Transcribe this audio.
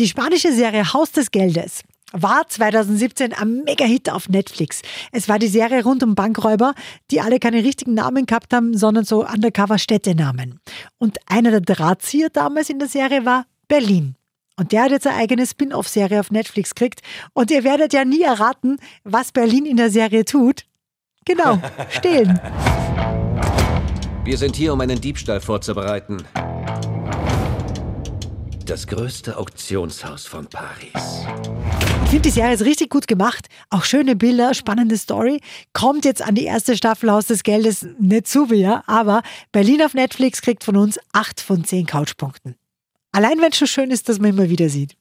Die spanische Serie Haus des Geldes war 2017 ein Mega-Hit auf Netflix. Es war die Serie rund um Bankräuber, die alle keine richtigen Namen gehabt haben, sondern so Undercover-Städtenamen. Und einer der Drahtzieher damals in der Serie war Berlin. Und der hat jetzt eine eigene Spin-off-Serie auf Netflix gekriegt. Und ihr werdet ja nie erraten, was Berlin in der Serie tut. Genau, stehlen. Wir sind hier, um einen Diebstahl vorzubereiten. Das größte Auktionshaus von Paris. Ich finde, die Serie ist richtig gut gemacht. Auch schöne Bilder, spannende Story. Kommt jetzt an die erste Staffel Haus des Geldes nicht zu ja, aber Berlin auf Netflix kriegt von uns 8 von 10 Couchpunkten. Allein wenn es schon schön ist, dass man immer wieder sieht.